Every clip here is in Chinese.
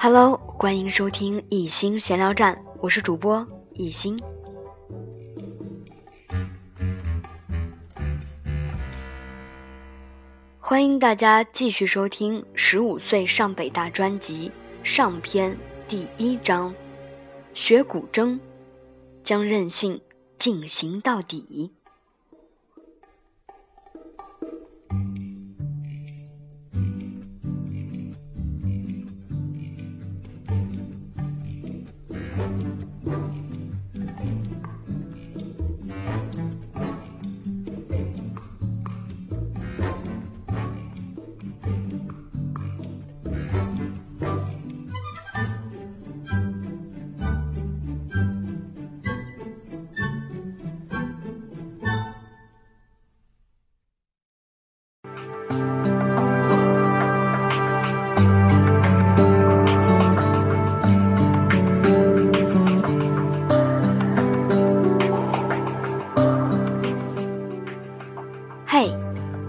Hello，欢迎收听一心闲聊站，我是主播一心。欢迎大家继续收听《十五岁上北大》专辑上篇第一章：学古筝，将任性进行到底。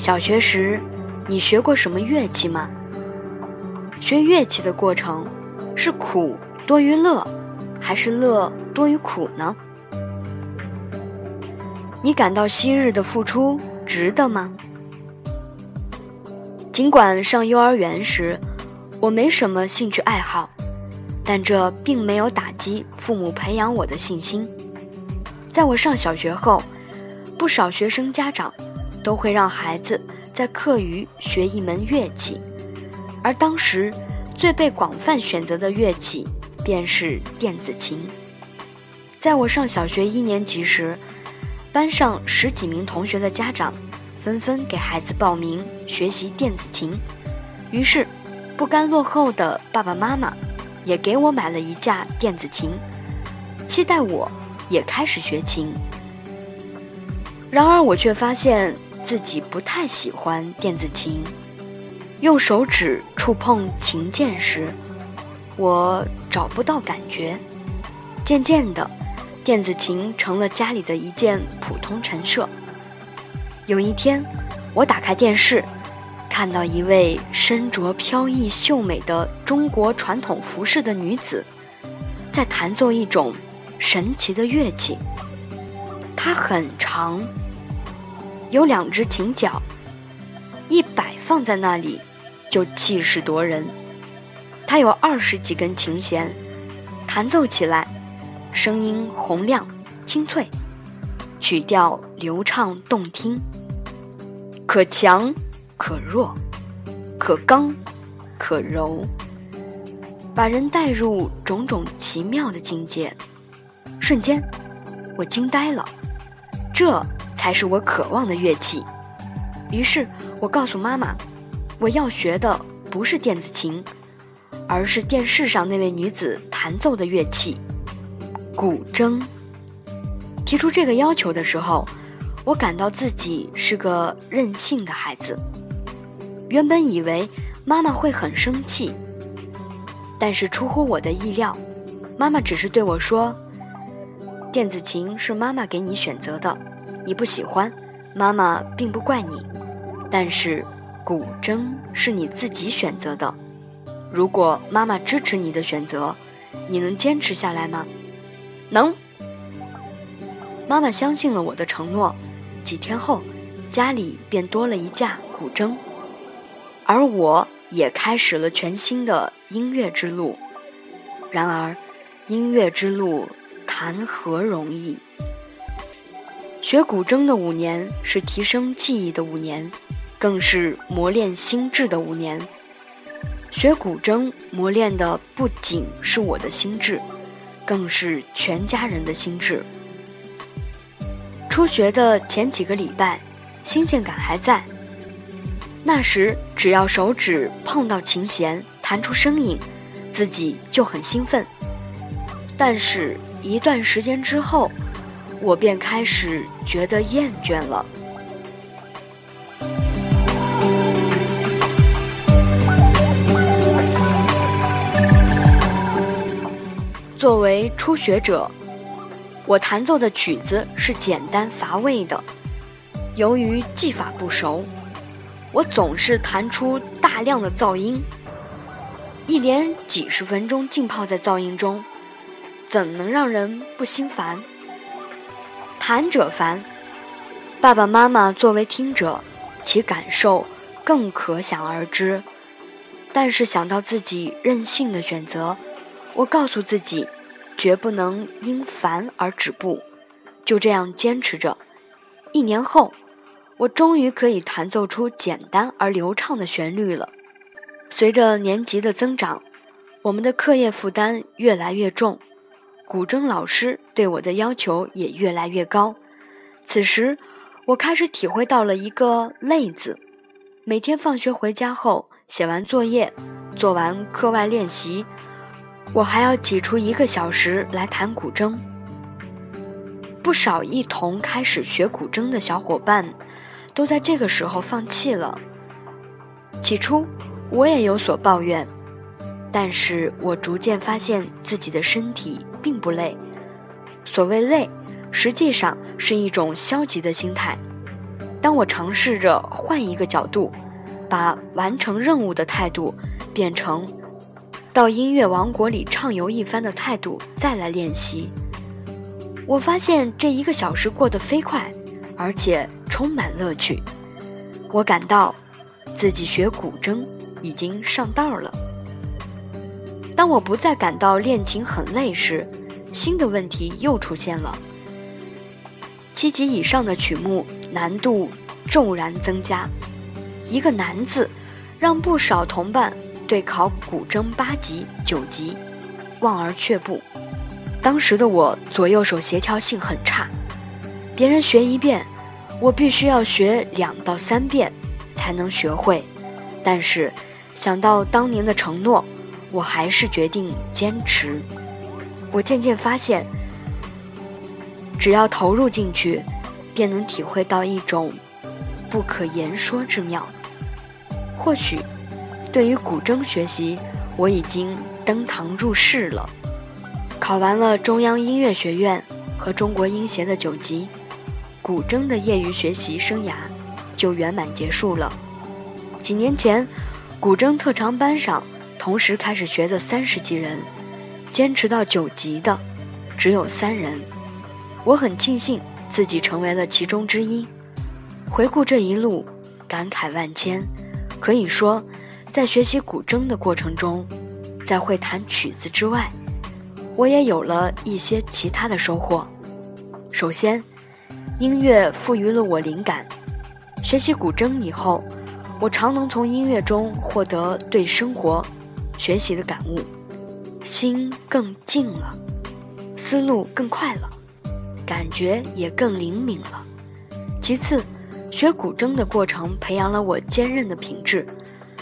小学时你学过什么乐器吗？学乐器的过程是苦多于乐，还是乐多于苦呢？你感到昔日的付出值得吗？尽管上幼儿园时我没什么兴趣爱好，但这并没有打击父母培养我的信心。在我上小学后，不少学生家长都会让孩子在课余学一门乐器，而当时最被广泛选择的乐器便是电子琴。在我上小学一年级时，班上十几名同学的家长纷纷给孩子报名学习电子琴，于是不甘落后的爸爸妈妈也给我买了一架电子琴，期待我也开始学琴。然而我却发现自己不太喜欢电子琴，用手指触碰琴键时，我找不到感觉。渐渐的。电子琴成了家里的一件普通陈设。有一天，我打开电视，看到一位身着飘逸秀美的中国传统服饰的女子，在弹奏一种神奇的乐器。它很长，有两只琴脚，一摆放在那里就气势夺人。它有二十几根琴弦，弹奏起来。声音洪亮、清脆，曲调流畅动听，可强可弱，可刚可柔，把人带入种种奇妙的境界。瞬间，我惊呆了，这才是我渴望的乐器。于是我告诉妈妈，我要学的不是电子琴，而是电视上那位女子弹奏的乐器。古筝。提出这个要求的时候，我感到自己是个任性的孩子。原本以为妈妈会很生气，但是出乎我的意料，妈妈只是对我说：“电子琴是妈妈给你选择的，你不喜欢，妈妈并不怪你。但是古筝是你自己选择的，如果妈妈支持你的选择，你能坚持下来吗？”能，妈妈相信了我的承诺。几天后，家里便多了一架古筝，而我也开始了全新的音乐之路。然而，音乐之路谈何容易？学古筝的五年是提升技艺的五年，更是磨练心智的五年。学古筝磨练的不仅是我的心智。更是全家人的心智。初学的前几个礼拜，新鲜感还在。那时只要手指碰到琴弦，弹出声音，自己就很兴奋。但是，一段时间之后，我便开始觉得厌倦了。作为初学者我弹奏的曲子是简单乏味的。由于技法不熟我总是弹出大量的噪音。一连几十分钟浸泡在噪音中怎能让人不心烦？弹者烦，爸爸妈妈作为听者，其感受更可想而知。但是想到自己任性的选择，我告诉自己，绝不能因烦而止步，就这样坚持着。一年后，我终于可以弹奏出简单而流畅的旋律了。随着年级的增长，我们的课业负担越来越重，古筝老师对我的要求也越来越高。此时，我开始体会到了一个“累”字。每天放学回家后，写完作业，做完课外练习，我还要挤出一个小时来弹古筝。不少一同开始学古筝的小伙伴，都在这个时候放弃了。起初，我也有所抱怨，但是我逐渐发现自己的身体并不累。所谓累，实际上是一种消极的心态。当我尝试着换一个角度，把完成任务的态度变成到音乐王国里畅游一番的态度，再来练习，我发现这一个小时过得飞快，而且充满乐趣。我感到自己学古筝已经上道了。当我不再感到练琴很累时，新的问题又出现了。七级以上的曲目难度骤然增加，一个“难”字，让不少同伴对考古筝八级、九级望而却步。当时的我左右手协调性很差，别人学一遍，我必须要学两到三遍才能学会。但是想到当年的承诺，我还是决定坚持。我渐渐发现。只要投入进去，便能体会到一种不可言说之妙。或许，对于古筝学习，我已经登堂入室了。考完了中央音乐学院和中国音协的九级，古筝的业余学习生涯就圆满结束了。几年前，古筝特长班上同时开始学的三十几人，坚持到九级的只有三人。我很庆幸自己成为了其中之一。回顾这一路，感慨万千。可以说，在学习古筝的过程中，在会弹曲子之外，我也有了一些其他的收获。首先，音乐赋予了我灵感。学习古筝以后，我常能从音乐中获得对生活、学习的感悟，心更静了，思路更快了。感觉也更灵敏了。其次，学古筝的过程培养了我坚韧的品质，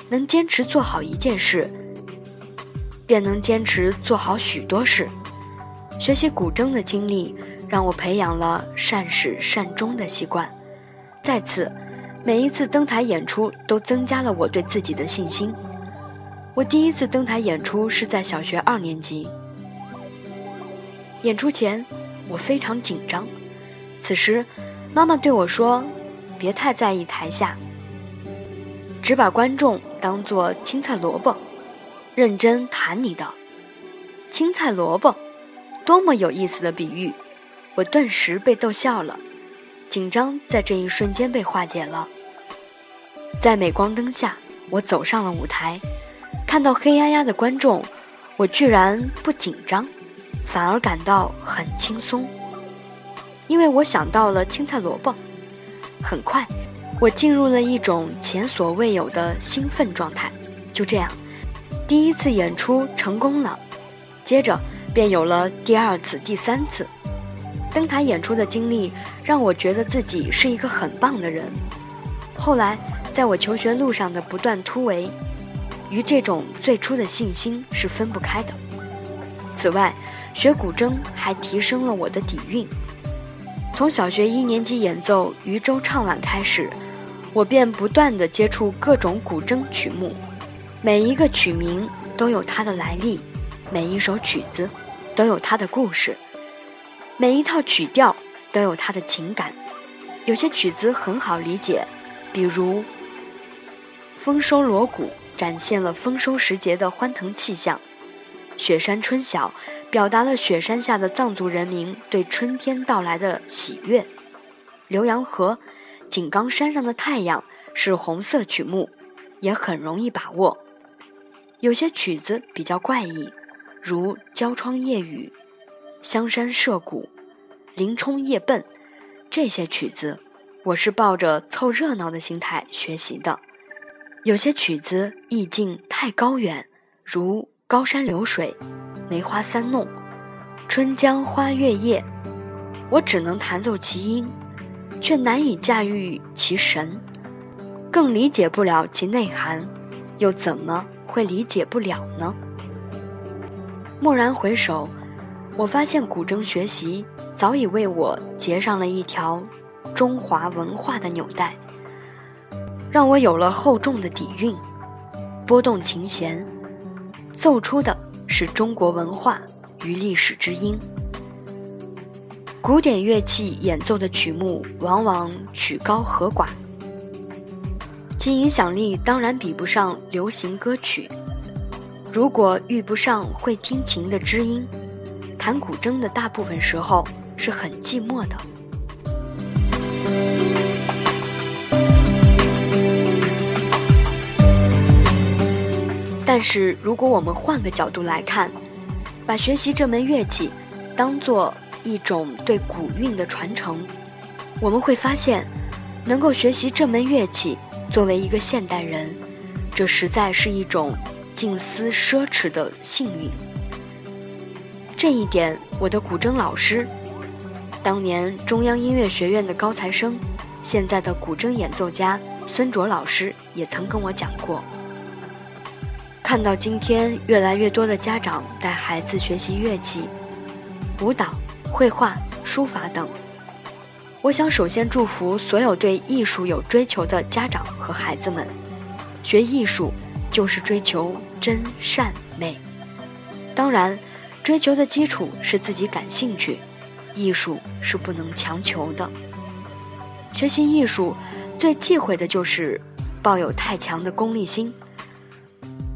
能坚持做好一件事，便能坚持做好许多事。学习古筝的经历让我培养了善始善终的习惯。再次，每一次登台演出都增加了我对自己的信心。我第一次登台演出是在小学二年级，演出前。我非常紧张，此时，妈妈对我说：“别太在意台下，只把观众当做青菜萝卜，认真弹你的。”青菜萝卜，多么有意思的比喻！我顿时被逗笑了，紧张在这一瞬间被化解了。在镁光灯下，我走上了舞台，看到黑压压的观众，我居然不紧张。反而感到很轻松，因为我想到了青菜萝卜。很快，我进入了一种前所未有的兴奋状态。就这样，第一次演出成功了，接着便有了第二次、第三次。登台演出的经历让我觉得自己是一个很棒的人。后来，在我求学路上的不断突围，与这种最初的信心是分不开的。此外，学古筝还提升了我的底蕴。从小学一年级演奏渔舟唱晚开始，我便不断地接触各种古筝曲目，每一个曲名都有它的来历，每一首曲子都有它的故事，每一套曲调都有它的情感。有些曲子很好理解，比如《丰收锣鼓》展现了丰收时节的欢腾气象，《雪山春晓》表达了雪山下的藏族人民对春天到来的喜悦，《浏阳河》井冈山上的太阳是红色曲目，也很容易把握。有些曲子比较怪异。如《焦窗夜雨》《香山社鼓》《林冲夜奔》这些曲子，我是抱着凑热闹的心态学习的。有些曲子意境太高远，如《高山流水》《梅花三弄》《春江花月夜》，我只能弹奏其音，却难以驾驭其神，更理解不了其内涵，又怎么会理解不了呢？蓦然回首，我发现古筝学习早已为我结上了一条中华文化的纽带，让我有了厚重的底蕴。拨动琴弦，奏出的是中国文化与历史之音。古典乐器演奏的曲目往往曲高和寡，其影响力当然比不上流行歌曲。如果遇不上会听琴的知音，弹古筝的大部分时候是很寂寞的。但是，如果我们换个角度来看，把学习这门乐器当做一种对古韵的传承，我们会发现，能够学习这门乐器，作为一个现代人，这实在是一种。近似奢侈的幸运，这一点我的古筝老师，当年中央音乐学院的高材生，现在的古筝演奏家孙卓老师也曾跟我讲过。看到今天越来越多的家长带孩子学习乐器、舞蹈、绘画、书法等，我想首先祝福所有对艺术有追求的家长和孩子们，学艺术。就是追求真善美，当然，追求的基础是自己感兴趣，艺术是不能强求的。学习艺术最忌讳的就是抱有太强的功利心，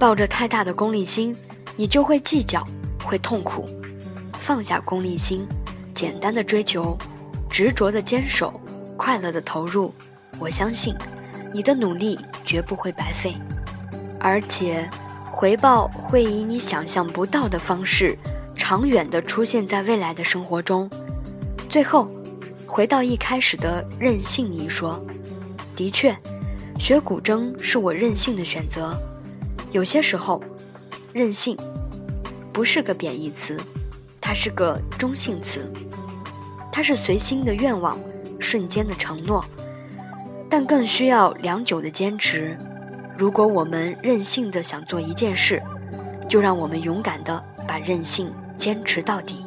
抱着太大的功利心，你就会计较，会痛苦。放下功利心，简单的追求，执着的坚守，快乐的投入，我相信，你的努力绝不会白费。而且，回报会以你想象不到的方式，长远的出现在未来的生活中。最后，回到一开始的任性一说，的确，学古筝是我任性的选择。有些时候，任性不是个贬义词，它是个中性词，它是随心的愿望，瞬间的承诺，但更需要良久的坚持。如果我们任性的想做一件事，就让我们勇敢的把任性坚持到底。